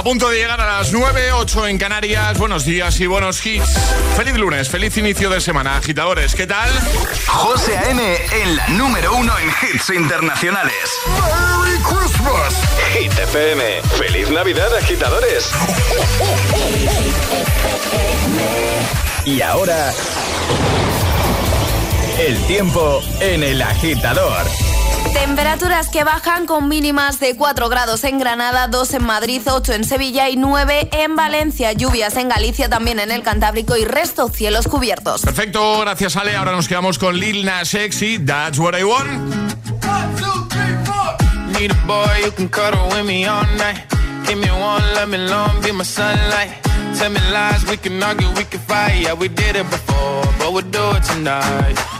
A punto de llegar a las 9, 8 en Canarias. Buenos días y buenos hits. Feliz lunes, feliz inicio de semana, agitadores. ¿Qué tal? José A.M. en la número uno en hits internacionales. ¡Merry Christmas! Hit FM. ¡Feliz Navidad, agitadores! Y ahora. El tiempo en el agitador. Temperaturas que bajan con mínimas de 4 grados en Granada, 2 en Madrid, 8 en Sevilla y 9 en Valencia. Lluvias en Galicia, también en el Cantábrico y resto cielos cubiertos. Perfecto, gracias Ale. Ahora nos quedamos con Lil Nas X y That's What I Want. Need a boy you can cuddle with me all night. Give me one, let me long, be my sunlight. Tell me lies, we can argue, we can fight. Yeah, we did it before, but we'll do it tonight.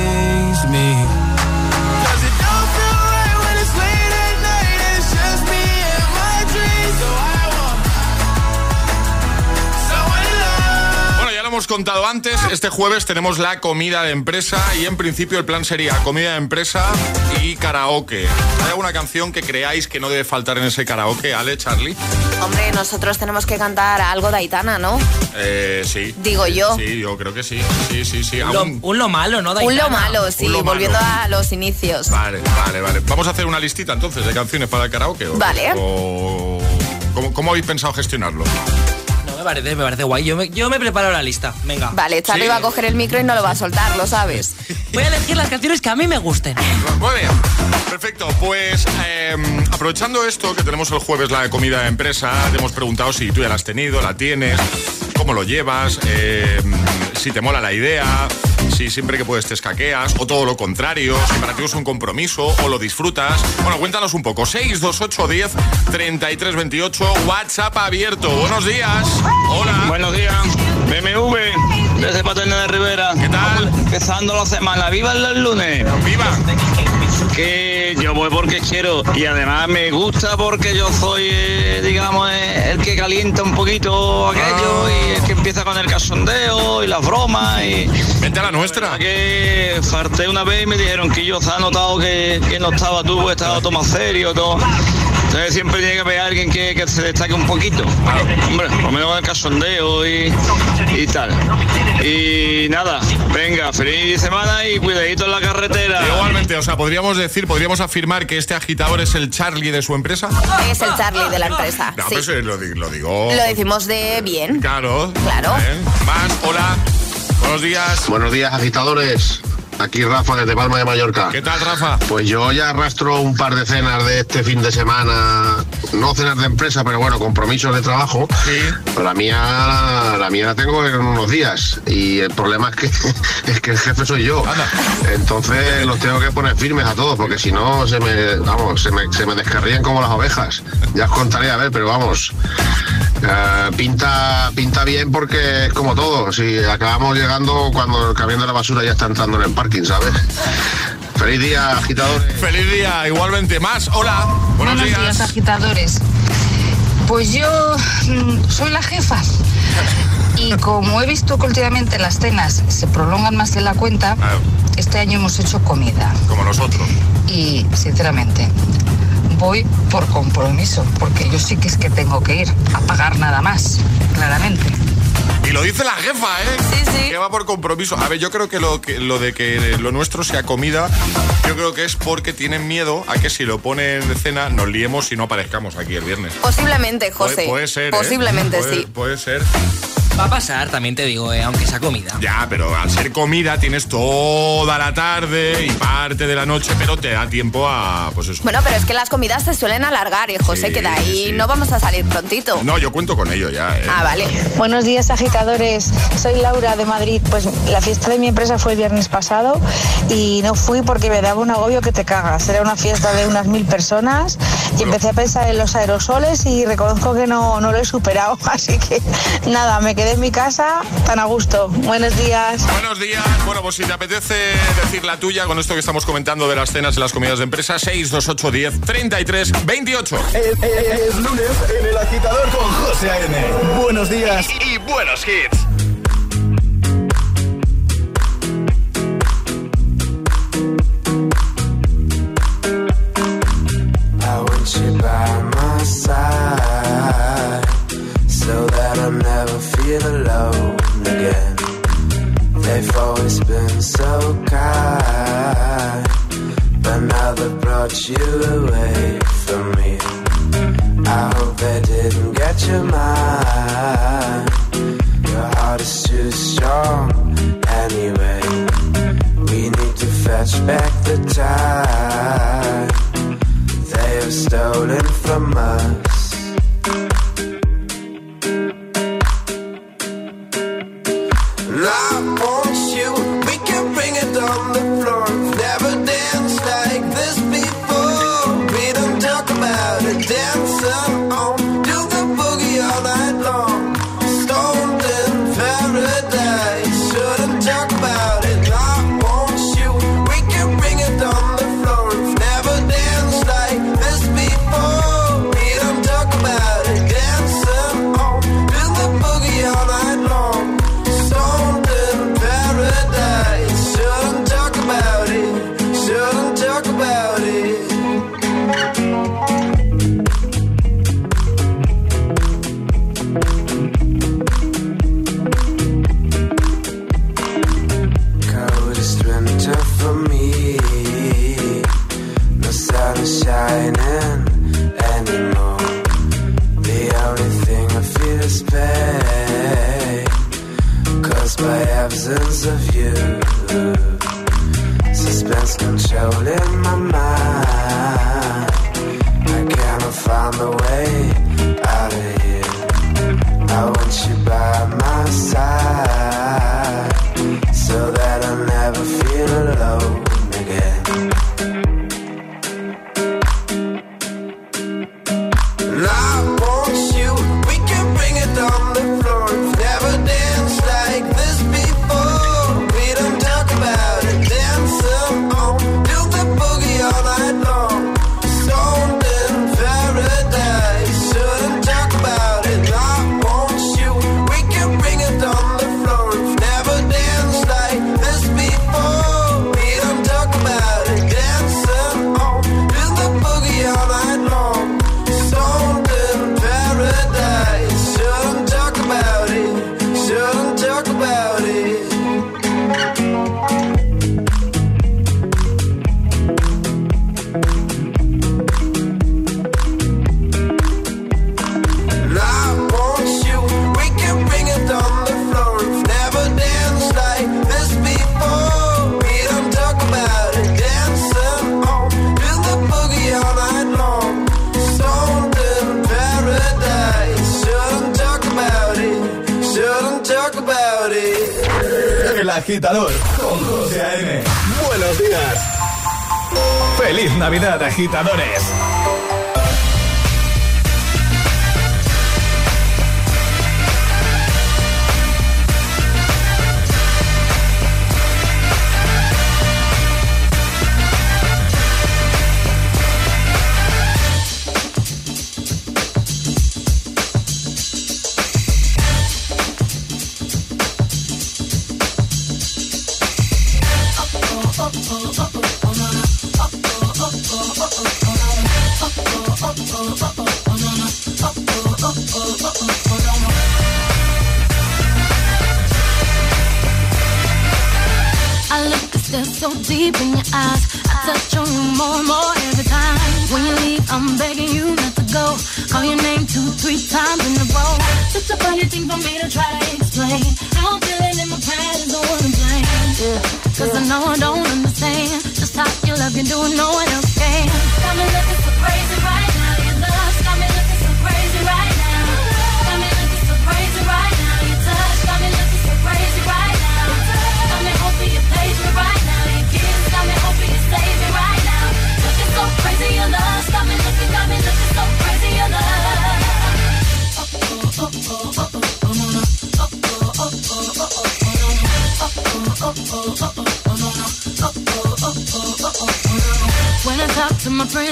hemos contado antes. Este jueves tenemos la comida de empresa y en principio el plan sería comida de empresa y karaoke. ¿Hay alguna canción que creáis que no debe faltar en ese karaoke, Ale, Charlie? Hombre, nosotros tenemos que cantar algo de Aitana, ¿no? Eh, sí. Digo Sí, yo. Sí, yo creo que sí. Sí, sí, sí. Un lo, Algún- un lo malo, ¿no? Un Daitana? lo malo, sí, Un lo malo. volviendo a los inicios. Vale, vale, vale. Vamos a hacer una listita entonces de canciones para el karaoke. ¿o- Vale. o- ¿Cómo, cómo habéis pensado gestionarlo? Me parece, me parece guay. Yo me, yo me preparo la lista. Venga. Vale, Charlie Sí. va a coger el micro y no lo va a soltar, lo sabes. Voy a elegir las canciones que a mí me gusten. Muy bien. Perfecto. Pues eh, aprovechando esto, que tenemos el jueves la comida de empresa, te hemos preguntado si tú ya la has tenido, la tienes, cómo lo llevas, eh, si te mola la idea, si siempre que puedes te escaqueas, o todo lo contrario, si para ti es un compromiso o lo disfrutas. Bueno, cuéntanos un poco. 628 10 33 28, WhatsApp abierto. Buenos días. Hola. Buenos días, BMW, desde Paterna de Rivera. ¿Qué tal? Empezando la semana, ¡viva los lunes! ¡Viva! Que yo voy porque quiero y además me gusta porque yo soy, eh, digamos, eh, el que calienta un poquito aquello y el que empieza con el casondeo y las bromas y... Vente a la nuestra. Que falté una vez y me dijeron que yo se ha notado que, que no estaba tú, porque estaba todo más serio, todo. Entonces siempre tiene que haber alguien que, que se destaque un poquito. Hombre, por lo menos el casondeo y, y tal. Y nada, venga, feliz semana y cuidadito en la carretera. Igualmente, o sea, podríamos decir, podríamos afirmar que este agitador es el Charlie de su empresa. Es el Charlie de la empresa. No, sí. lo, di- lo digo. Lo decimos de bien. Claro. Claro. Más, hola. Buenos días. Buenos días, agitadores. Aquí Rafa desde Palma de Mallorca. ¿Qué tal, Rafa? Pues yo ya arrastro un par de cenas de este fin de semana, no cenas de empresa, pero bueno, compromisos de trabajo. Sí. La mía, la mía la tengo en unos días y el problema es que es que el jefe soy yo. Entonces los tengo que poner firmes a todos porque si no se me, vamos, se me, se me descarrían como las ovejas. Ya os contaré a ver, pero vamos. eh, pinta pinta bien porque es como todo. Si acabamos llegando cuando el camión de la basura ya está entrando en el parking, ¿sabes? Feliz día, agitadores. Feliz día, igualmente. Más, hola. Buenos, días. agitadores. Pues yo mm, soy la jefa. Y como he visto que últimamente las cenas se prolongan más de la cuenta, Ah, este año hemos hecho comida. como nosotros. Y sinceramente, voy por compromiso, porque yo sí que es que tengo que ir a pagar nada más, claramente. Y lo dice la jefa, ¿eh? Sí, sí. Que va por compromiso. A ver, yo creo que lo, que lo de que lo nuestro sea comida, yo creo que es porque tienen miedo a que si lo ponen de cena nos liemos y no aparezcamos aquí el viernes. Posiblemente, José. Puede, puede ser. ¿eh? Posiblemente Puede- sí. Puede ser. Va a pasar, también te digo, eh, aunque sea comida. Ya, pero al ser comida tienes toda la tarde y parte de la noche, pero te da tiempo a, pues eso. Bueno, pero es que las comidas se suelen alargar y José Sí, que de ahí sí. no vamos a salir prontito. No, yo cuento con ello ya. ¿eh? Ah, vale. Buenos días agitadores, soy Laura de Madrid. Pues la fiesta de mi empresa fue el viernes pasado y no fui porque me daba un agobio que te cagas. Era una fiesta de unas mil personas y empecé a pensar en los aerosoles y reconozco que no, no lo he superado. Así que nada, me quedé en mi casa tan a gusto. Buenos días. Buenos días. Bueno, pues si te apetece decir la tuya con esto que estamos comentando de las cenas y las comidas de empresa, 628 10 33 28. Es, es- es lunes en el agitador con José A.M. Buenos días y, y buenos hits. So that I never feel alone again. They've always been so kind, but now they brought you away from me. I hope they didn't get your mind. Your heart is too strong anyway. We need to fetch back the time they have stolen from us. About Navidad, agitadores.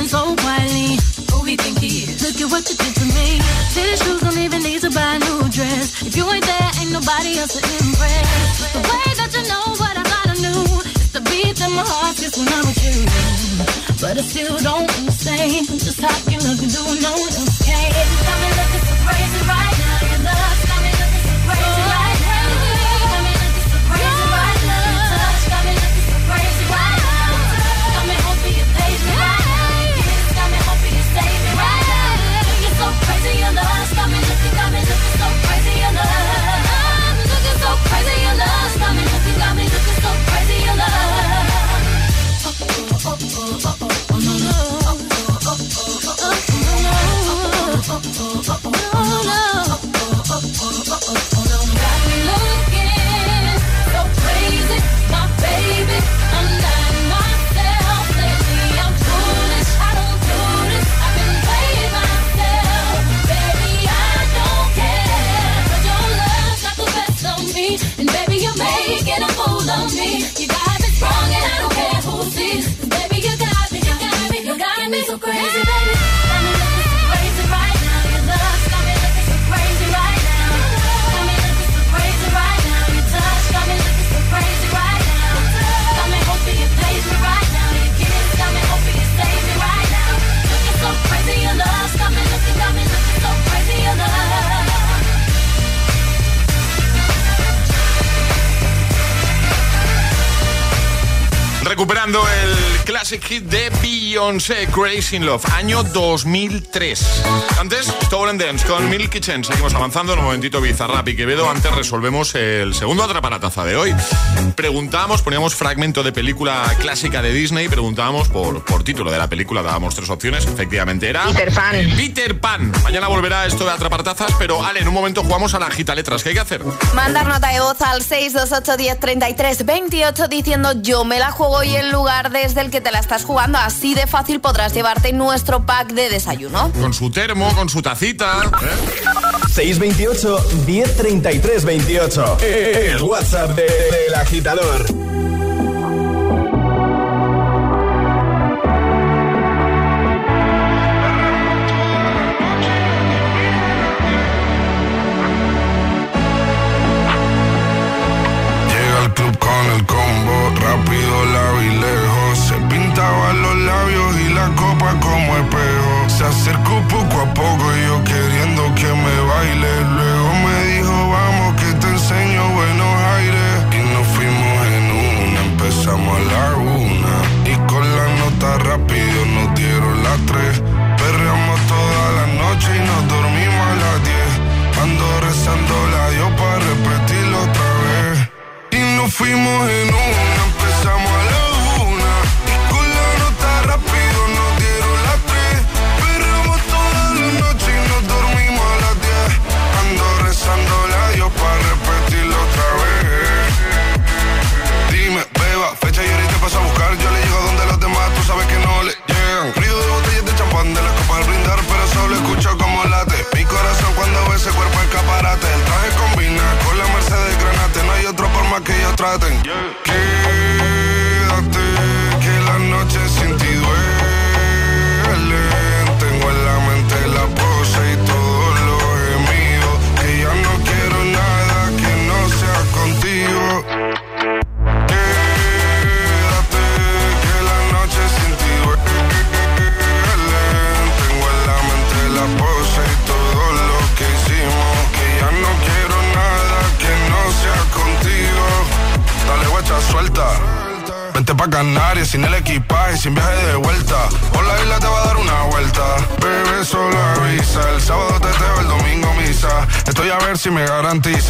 so quietly. Who he think he is? Look at what you did to me. City shoes don't even need to buy a new dress. If you ain't there, ain't nobody else to impress. The way that you know what I gotta do. It's the beat in my heart just when I'm with you. But I still don't understand just how you look and do no one else can. sonando el Classic Hit de Beyoncé, Crazy in Love, año 2003. Antes, Stolen Dance con Milk Kitchen. Seguimos avanzando en un momentito Bizarrap y Quevedo. Antes resolvemos el segundo atraparataza de hoy. Preguntábamos, poníamos fragmento de película clásica de Disney, preguntábamos por, por título de la película, dábamos tres opciones. Efectivamente era... Peter Pan. Peter Pan. Mañana volverá esto de atrapartazas, pero Ale, en un momento jugamos a la gita letras. ¿Qué hay que hacer? Mandar nota de voz al 628 diciendo yo me la juego y el lugar desde el que te la estás jugando. Así de fácil podrás llevarte nuestro pack de desayuno. Con su termo, con su tacita. ¿eh? 628 1033 28. El WhatsApp del de, de, agitador. nothing. Yeah. Durantes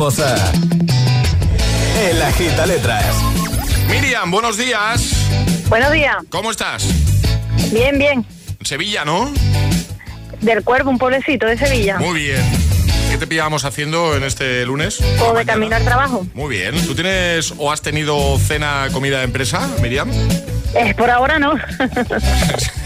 Jugamos a. El Agita Letras. Miriam, buenos días. Buenos días. ¿Cómo estás? Bien, bien. Sevilla, ¿no? Del Cuervo, un pueblecito de Sevilla. Muy bien. ¿Qué te pillábamos haciendo en este lunes? O de camino al trabajo. Muy bien. ¿Tú tienes o has tenido cena, comida de empresa, Miriam? Eh, por ahora no.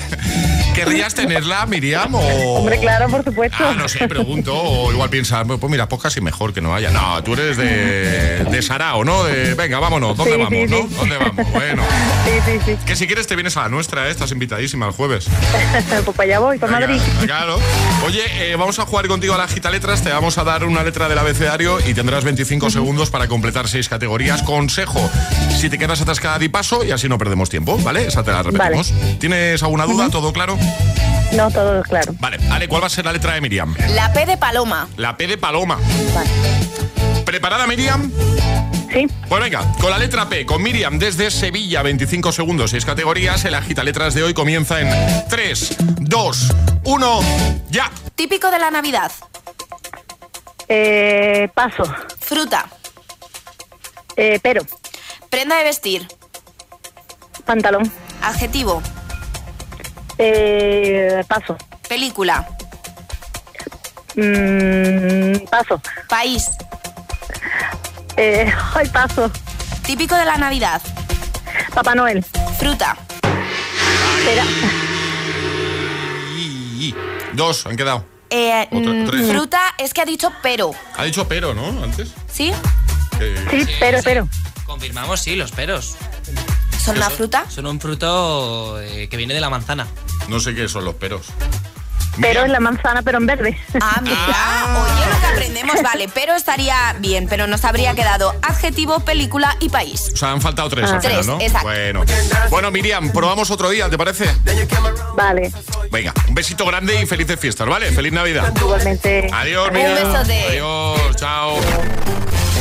¿Querrías tenerla, Miriam? O... Hombre, claro, por supuesto. Ah, no sé, pregunto. O igual piensas, pues mira, pues casi mejor que no haya. No, tú eres de, de Sarao, ¿no? De, venga, vámonos. ¿Dónde Sí, vamos, sí, no? sí. ¿Dónde vamos? Bueno. Sí, sí, sí. Que si quieres te vienes a la nuestra, ¿eh? Estás invitadísima el jueves. pues para allá voy, para Madrid. Claro. Oye, eh, vamos a jugar contigo a la gita letras. Te vamos a dar una letra del abecedario y tendrás 25 segundos para completar seis categorías. Consejo, si te quedas atascada, di paso y así no perdemos tiempo, ¿vale? Esa te la repetimos. ¿Tienes alguna duda? ¿Todo claro? No, todo claro. Vale, Ale, ¿cuál va a ser la letra de Miriam? La P de paloma. La P de paloma. ¿Preparada, Miriam? Sí. Pues venga, con la letra P, con Miriam desde Sevilla, 25 segundos, 6 categorías. El agita letras de hoy comienza en 3, 2, 1, ya. Típico de la Navidad. Eh, paso. Fruta. Eh, pero. Prenda de vestir. Pantalón. Adjetivo. Eh, paso. Película. Mm, paso. País. Eh, ay, paso. Típico de la Navidad. Papá Noel. Fruta. Espera. Dos, han quedado. Eh, Otra- mm, tres. fruta es que ha dicho pero. Ha dicho pero, ¿no? Antes. ¿Sí? Eh, Sí, pero, pero. Confirmamos, sí, los peros. ¿Son una fruta? Son un fruto eh, que viene de la manzana. No sé qué son los peros. Pero es la manzana, pero en verde. Ah, mira. Oye, lo que aprendemos, vale. Pero estaría bien, pero nos habría quedado adjetivo, película y país. O sea, han faltado tres Ah. al final, Tres, ¿no? exacto. Bueno. Bueno, Miriam, probamos otro día, ¿te parece? Vale. Venga, un besito grande y felices fiestas, ¿vale? Feliz Navidad. Igualmente. Adiós, Un Miriam. besote. Adiós, chao.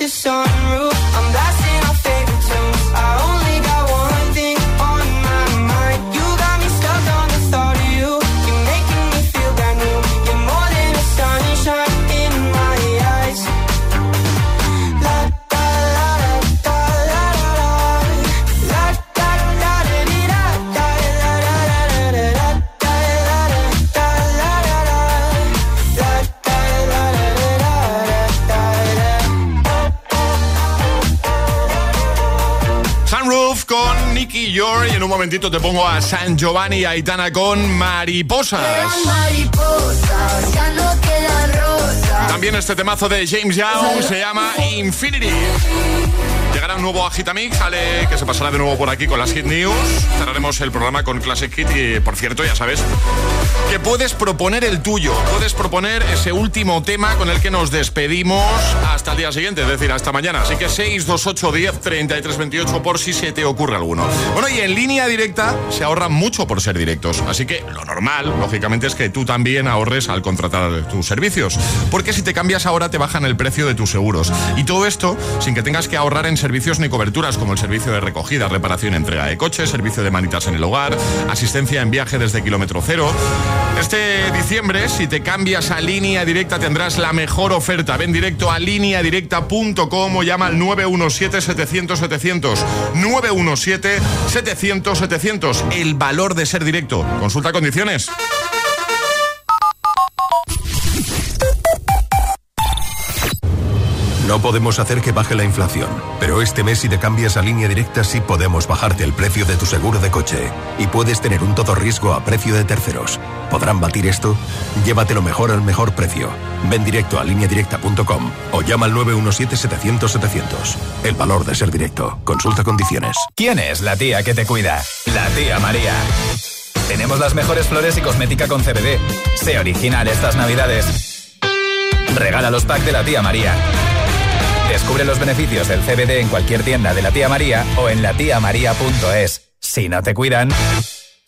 this song un momentito te pongo a San Giovanni y Aitana con Mariposas. También este temazo de James Young se llama Infinity. Llegará un nuevo Agitamix, Ale, que se pasará de nuevo por aquí con las Hit News. Cerraremos el programa con Classic Hit y, por cierto, ya sabes que puedes proponer el tuyo. Puedes proponer ese último tema con el que nos despedimos hasta el día siguiente, es decir, hasta mañana. Así que 628 10 33 28 por si se te ocurre alguno. Bueno, y en línea directa se ahorra mucho por ser directos. Así que lo normal, lógicamente, es que tú también ahorres al contratar tus servicios. Porque si te cambias ahora te bajan el precio de tus seguros. Y todo esto sin que tengas que ahorrar en servicios ni coberturas como el servicio de recogida, reparación entrega de coches, servicio de manitas en el hogar, asistencia en viaje desde kilómetro cero. Este diciembre, si te cambias a línea directa, tendrás la mejor oferta. Ven directo a lineadirecta.com o llama al 917-700-700. 917-700-700. El valor de ser directo. Consulta condiciones. No podemos hacer que baje la inflación, pero este mes si te cambias a línea directa sí podemos bajarte el precio de tu seguro de coche y puedes tener un todo riesgo a precio de terceros. ¿Podrán batir esto? Llévatelo mejor al mejor precio. Ven directo a lineadirecta.com o llama al 917-700-700. El valor de ser directo. Consulta condiciones. ¿Quién es la tía que te cuida? La tía María. Tenemos las mejores flores y cosmética con CBD. Sé original estas navidades. Regala los packs de la tía María. Descubre los beneficios del CBD en cualquier tienda de la tía María o en latiamaría.es. Si no te cuidan,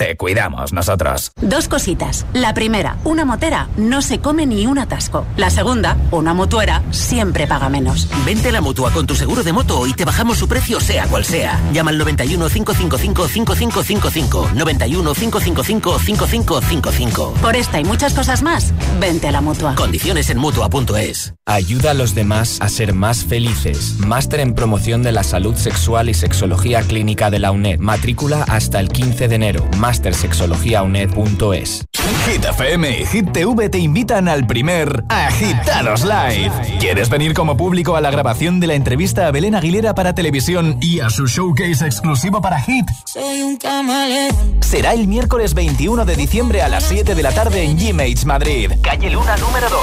te cuidamos nosotros. Dos cositas. La primera, una motera no se come ni un atasco. La segunda, una mutuera siempre paga menos. Vente a la mutua con tu seguro de moto y te bajamos su precio sea cual sea. Llama al 91 555 5555. 91 555 5555. Por esta y muchas cosas más, vente a la mutua. Condiciones en mutua.es. Ayuda a los demás a ser más felices. Máster en promoción de la salud sexual y sexología clínica de la UNED. Matrícula hasta el 15 de enero. mastersexologiauned.es. Hit FM y Hit TV te invitan al primer Agitados Live. ¿Quieres venir como público a la grabación de la entrevista a Belén Aguilera para televisión y a su showcase exclusivo para Hit? Soy un camaleón. Será el miércoles 21 de diciembre a las 7 de la tarde en G-Mates Madrid. Calle Luna número 2.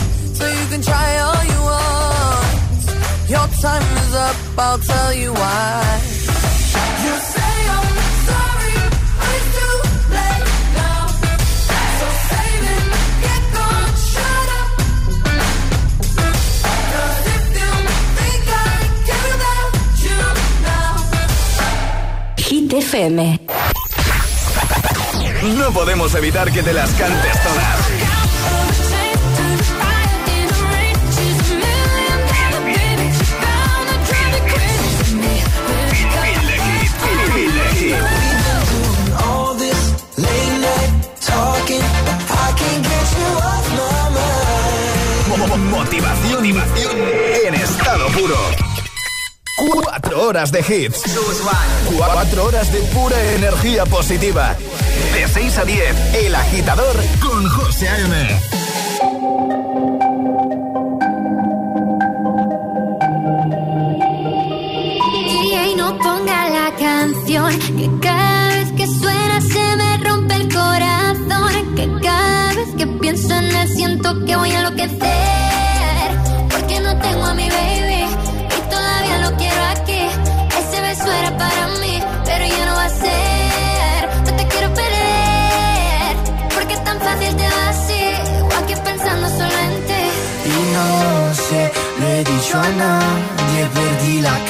so you can try all you want. Your time is up, I'll tell you why. You say I'm sorry, it's too late now. So save it, get gone, shut up. Cause if you think I care about you now. Hit FM. No podemos evitar que te las cantes todas. Activación en estado puro. Cuatro horas de hits. Cuatro horas de pura energía positiva. De 6 a 10, El Agitador con José A.M.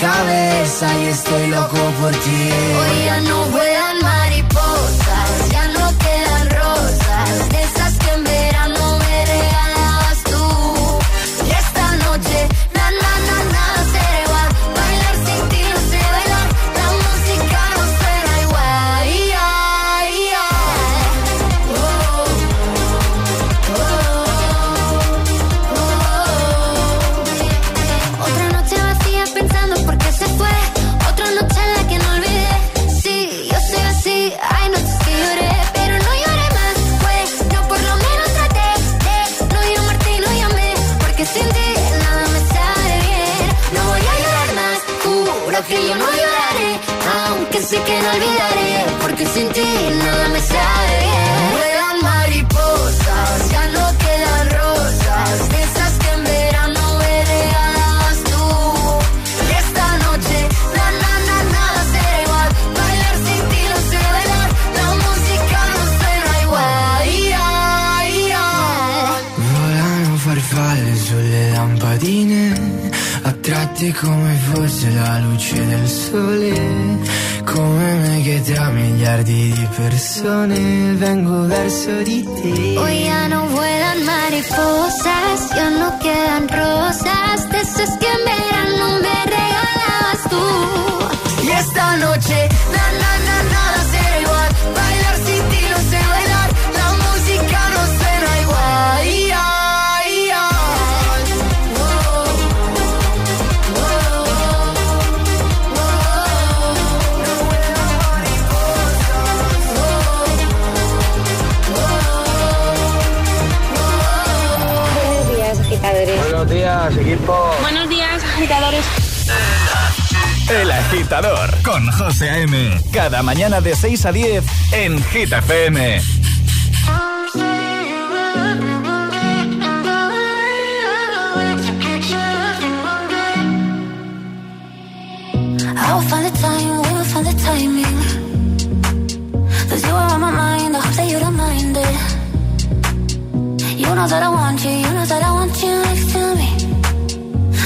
cabeza y estoy loco por ti. Hoy ya no que yo no lloraré, aunque sé que no olvidaré, porque sin ti nada me sabe. di persone vengo verso di te. Hoy ya no vuelan mariposas, ya no quedan rosas, de esas que en verano me regalabas tú. equipo. Buenos días, agitadores. El agitador con José A.M. Cada mañana de 6 a 10 en Gita FM. I'll find the time, we'll find the timing. Cause you are on my mind, I hope that you don't mind it. You know that I want you, you know that I want you next to me.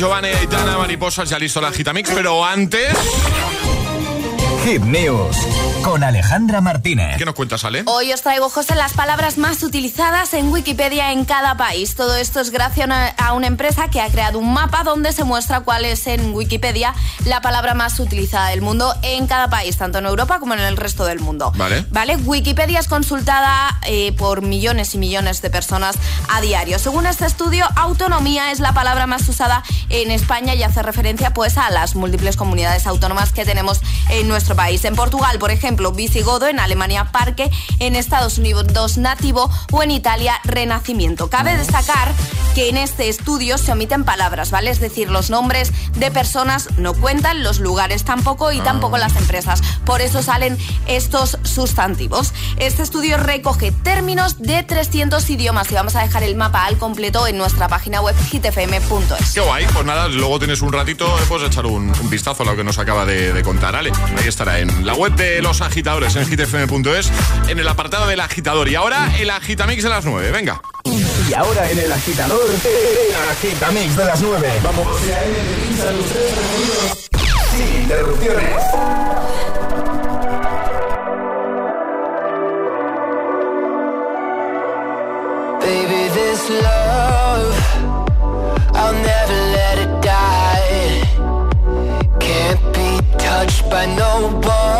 Giovanni, Aitana, Mariposas, ya listo la Gitamix, pero antes... Hit News con Alejandra Martínez. ¿Qué nos cuentas, Ale? Hoy os traigo, José, las palabras más utilizadas en Wikipedia en cada país. Todo esto es gracias a una empresa que ha creado un mapa donde se muestra cuál es en Wikipedia la palabra más utilizada del mundo en cada país, tanto en Europa como en el resto del mundo. Vale. ¿Vale? Wikipedia es consultada eh, por millones y millones de personas a diario. Según este estudio, autonomía es la palabra más usada en España y hace referencia pues a las múltiples comunidades autónomas que tenemos en nuestro país. En Portugal, por ejemplo, visigodo, en Alemania parque, en Estados Unidos nativo o en Italia renacimiento. Cabe destacar que en este estudio se omiten palabras, ¿vale? Es decir, los nombres de personas no cuentan, los lugares tampoco y tampoco las empresas. Por eso salen estos sustantivos. Este estudio recoge términos de 300 idiomas y vamos a dejar el mapa al completo en nuestra página web hitfm.es. Qué guay, pues nada, luego tienes un ratito, eh, puedes echar un, un vistazo a lo que nos acaba de, de contar. Ale, ahí estará en la web de los agitadores en hitfm.es, en el apartado del agitador. Y ahora el agitamix de las 9, venga. Y ahora en el agitador, el agitamix de las 9. Vamos. Sin interrupciones. Baby, this love, I'll never let it die. Can't be touched by no one.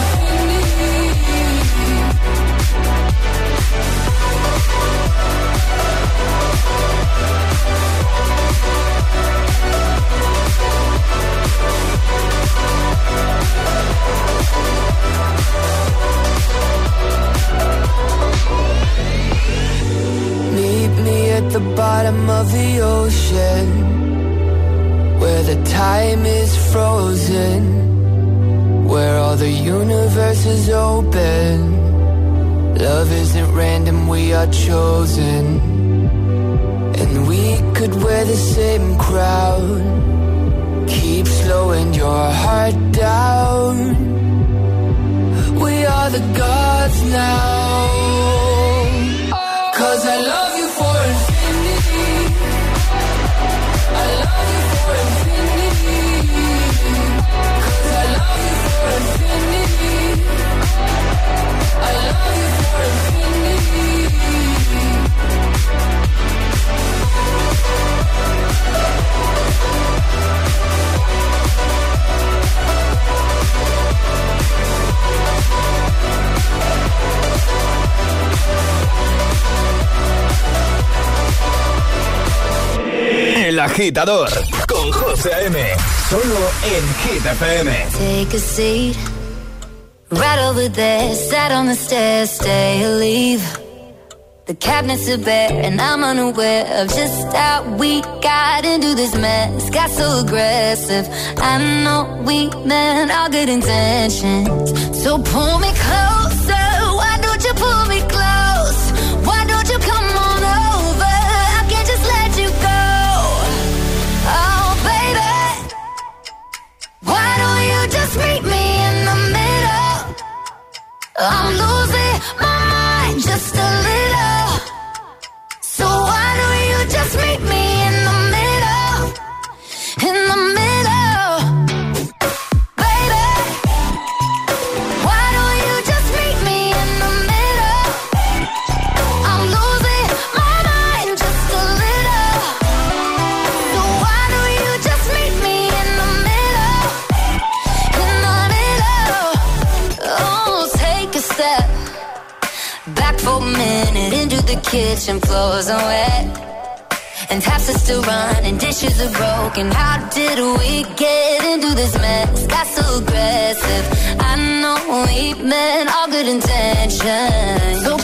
Con José A.M. Solo en Hit. Take a seat. Right over there, sat on the stairs, stay or leave. The cabinets are bare, and I'm unaware of just how we got into this mess. Got so aggressive. I know we meant all good intentions. So pull me closer. Why don't you pull me close? Why don't you come just meet me in the middle? I'm losing broken. How did we get into this mess? Got so aggressive. I know we meant all good intentions. So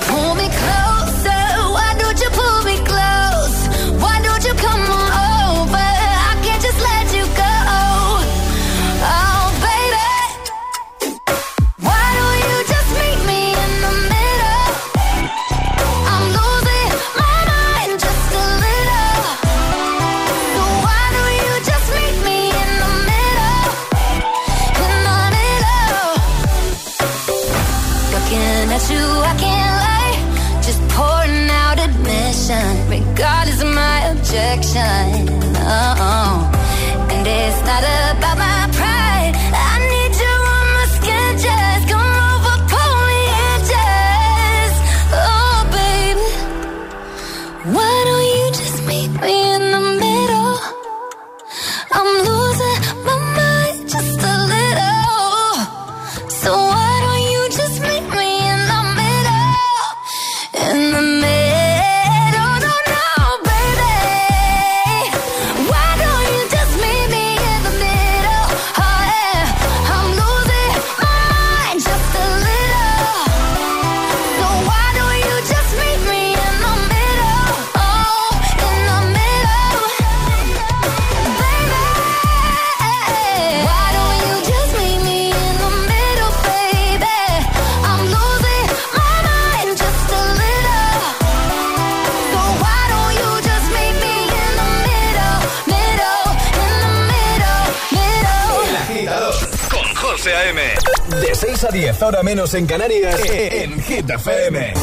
10, ahora menos en Canarias, en Hit FM.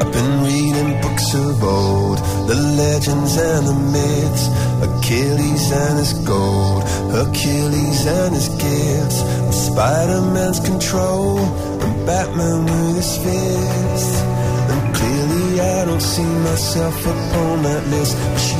I've been reading books of old, the legends and the myths, Achilles and his gold, Hercules and his gifts, Spider-Man's control, and Batman with his fists. And clearly I don't see myself upon that list.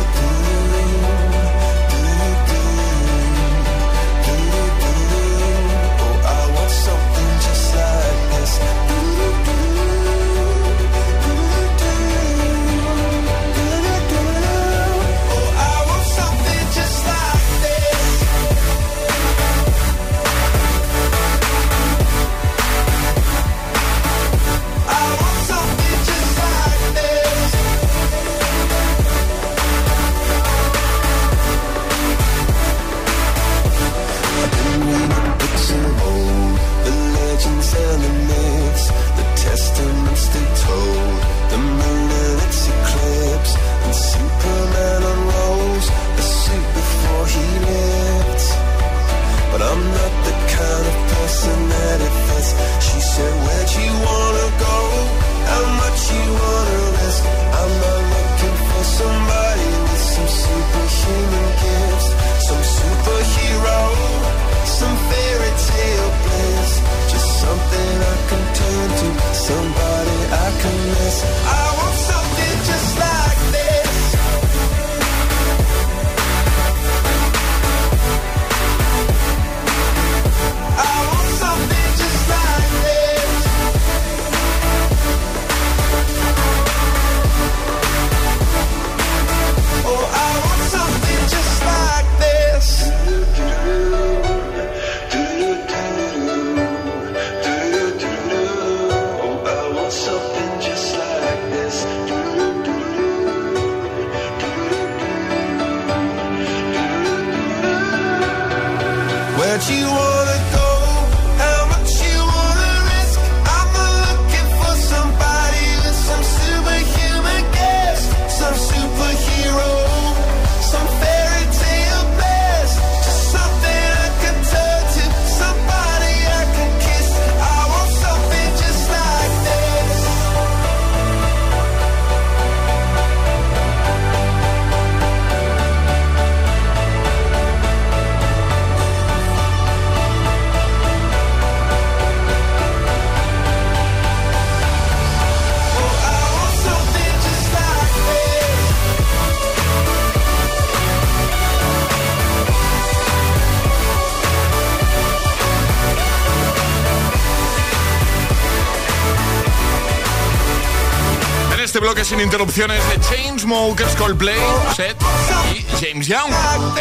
bloque sin interrupciones de Chainsmokers, Coldplay, Set y James Young.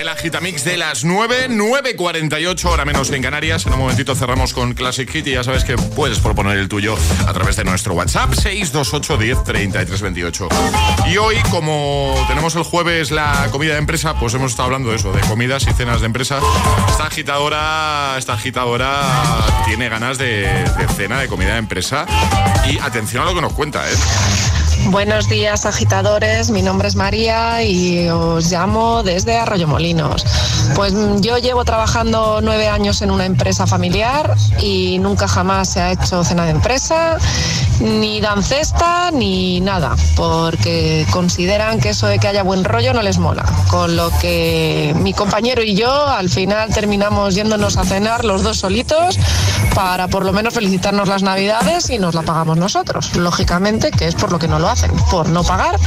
El agitamix de las 9, 9.48 hora menos en Canarias. En un momentito cerramos con Classic Hit y ya sabes que puedes proponer el tuyo a través de nuestro WhatsApp 628 10 33 28. Y hoy, como tenemos el jueves la comida de empresa, pues hemos estado hablando de eso, de comidas y cenas de empresa. Esta agitadora, esta agitadora tiene ganas de, de cena, de comida de empresa. Y atención a lo que nos cuenta, ¿eh? Buenos días, agitadores. Mi nombre es María y os llamo desde Arroyomolinos. Pues yo llevo trabajando nueve años en una empresa familiar y nunca jamás se ha hecho cena de empresa, ni dan cesta, ni nada, porque consideran que eso de que haya buen rollo no les mola. Con lo que mi compañero y yo al final terminamos yéndonos a cenar los dos solitos para por lo menos felicitarnos las navidades y nos la pagamos nosotros. Lógicamente que es por lo que no lo hacen, por no pagar,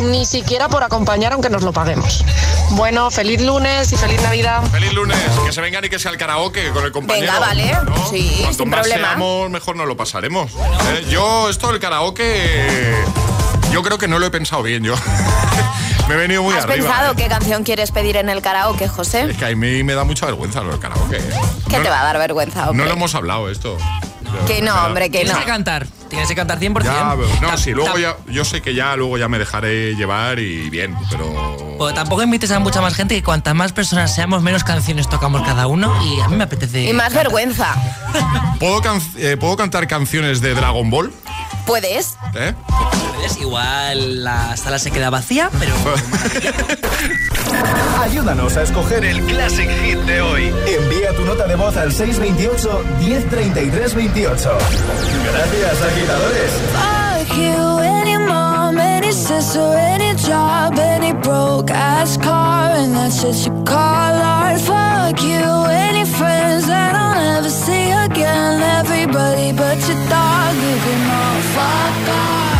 ni siquiera por acompañar aunque nos lo paguemos. Bueno, feliz lunes y feliz Navidad. Feliz lunes, que se vengan y que sea el karaoke con el compañero. Venga, vale. Sí, Cuanto sin más problema. seamos, mejor nos lo pasaremos. Eh, yo, esto del karaoke, yo creo que no lo he pensado bien yo. me he venido muy ¿Has arriba. pensado eh. qué canción quieres pedir en el karaoke, José? Es que a mí me da mucha vergüenza lo del karaoke. eh. ¿Qué no, te va a dar vergüenza, no hombre? lo hemos hablado esto. Que no, Me da- hombre, que Tienes no. que cantar. Tienes que cantar 100%. Ya, pero- no, Ta- sí, luego ya, yo sé que ya luego ya me dejaré llevar y bien, pero Pues tampoco invites a mucha más gente que cuantas más personas seamos, menos canciones tocamos cada uno y a mí me apetece. Y más vergüenza. ¿Puedo, can- eh, ¿puedo cantar canciones de Dragon Ball? ¿Puedes? ¿Eh? ¿Ves? Igual la sala se queda vacía, pero. Ayúdanos a escoger el Classic Hit de hoy. Envía tu nota de voz al 628 1033 28. Gracias, agitadores. Fuck you, any mom, any sister, any job, any broke ass car, and that's just you call art. Fuck you, any friends that I'll never see again. Everybody but your dog, you can all fuck off.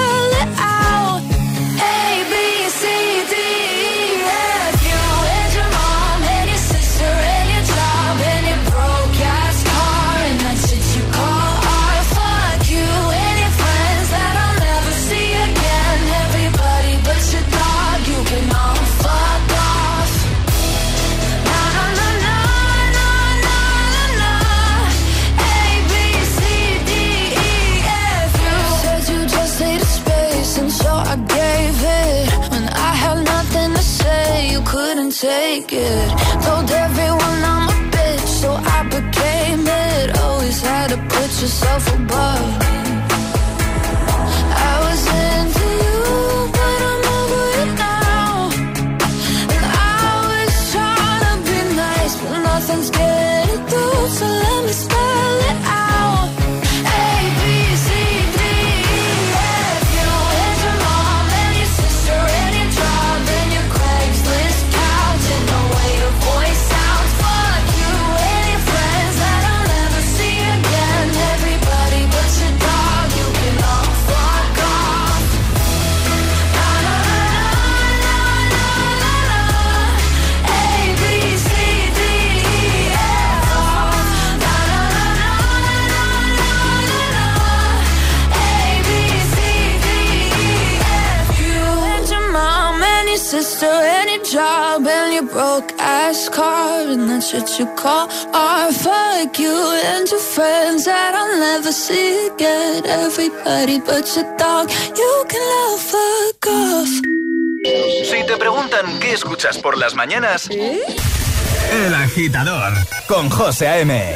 put yourself above. Ass car, and that's what you call art. Fuck you and your friends that I'll never see again. Everybody but your dog, you can love fuck off. Si te preguntan qué escuchas por las mañanas, El Agitador con José A.M.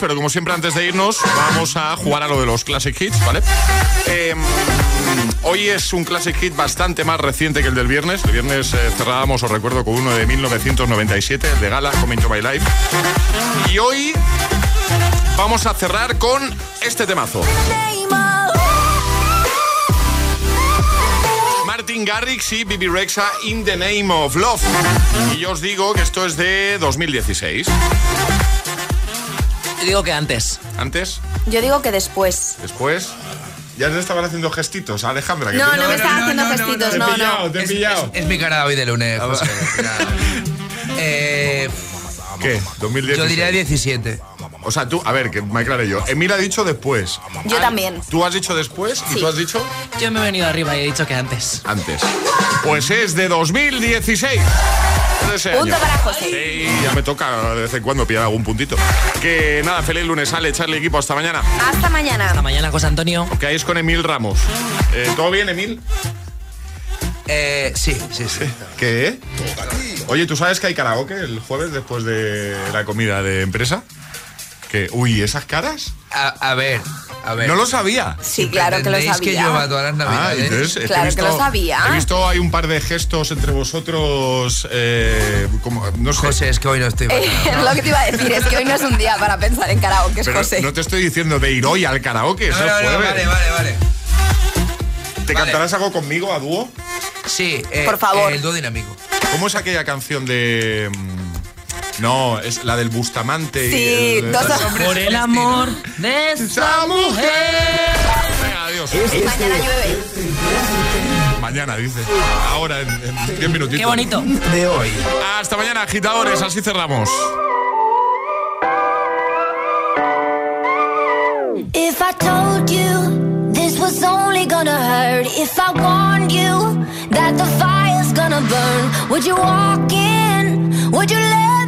Pero como siempre antes de irnos, vamos a jugar a lo de los Classic Hits, ¿vale? Eh, hoy es un Classic Hit bastante más reciente que el del viernes. El viernes eh, cerrábamos, os recuerdo, con uno de 1997, el de Gala, Coming to My Life. Y hoy vamos a cerrar con este temazo. Martin Garrix y Bibi Rexa In the Name of Love. Y os digo que esto es de 2016. Yo digo que antes. ¿Antes? Yo digo que después. ¿Después? Ya te estaban haciendo gestitos, Alejandra. que No, te- no me estaba haciendo gestitos, Te he no, pillado, no. te he Es, pillado. es- es mi cara hoy de lunes, José. Eh, ¿Qué? 2016. yo diría 17. O sea, tú, a ver, que me aclare yo. Emil ha dicho después. Yo también. ¿Tú has dicho después y tú has dicho Yo me he venido arriba y he dicho que antes. antes? Pues es de 2016. Es de ese Punto año. para José. Sí, ya me toca de vez en cuando pillar algún puntito. Que nada, feliz lunes, Ale, echarle equipo. Hasta mañana. Hasta mañana. Hasta mañana, José Antonio. Que es con Emil Ramos. Eh, ¿Todo bien, Emil? Eh, sí, sí, sí. ¿Qué? Oye, ¿tú sabes que hay karaoke el jueves después de la comida de empresa? Que, uy, ¿esas caras? A, a ver, a ver. No lo sabía. Sí, claro que lo ¿Entendéis que sabía. yo a todas las Ah, navidades? entonces, es Claro que lo sabía. He visto hay un par de gestos entre vosotros, eh, como, no sé. José, es que hoy no estoy Eh, lo que te iba a decir es que hoy no es un día para pensar en karaoke, Pero José. no te estoy diciendo de ir hoy al karaoke, eso No, no, es no, jueves. vale, vale, vale. ¿Te Vale. cantarás algo conmigo a dúo? Sí, eh, Por favor. eh, el dúo dinámico. ¿Cómo es aquella canción de... No, es la del Bustamante. y Sí, el- dos hombres Por el amor de esa mujer. Venga, adiós. Mañana llueve. Mañana, dice. Ahora, en en 10 minutitos. Qué bonito. De hoy. Hasta mañana, agitadores. Así cerramos. If I told you this was only gonna hurt, if I warned you that the fire's gonna burn, would you walk in? Would you let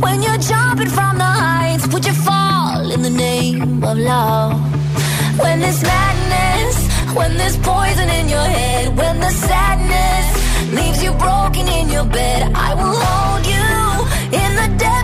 When you're jumping from the heights? Would you fall in the name of love? When there's madness, when there's poison in your head, when the sadness leaves you broken in your bed, I will hold you in the depths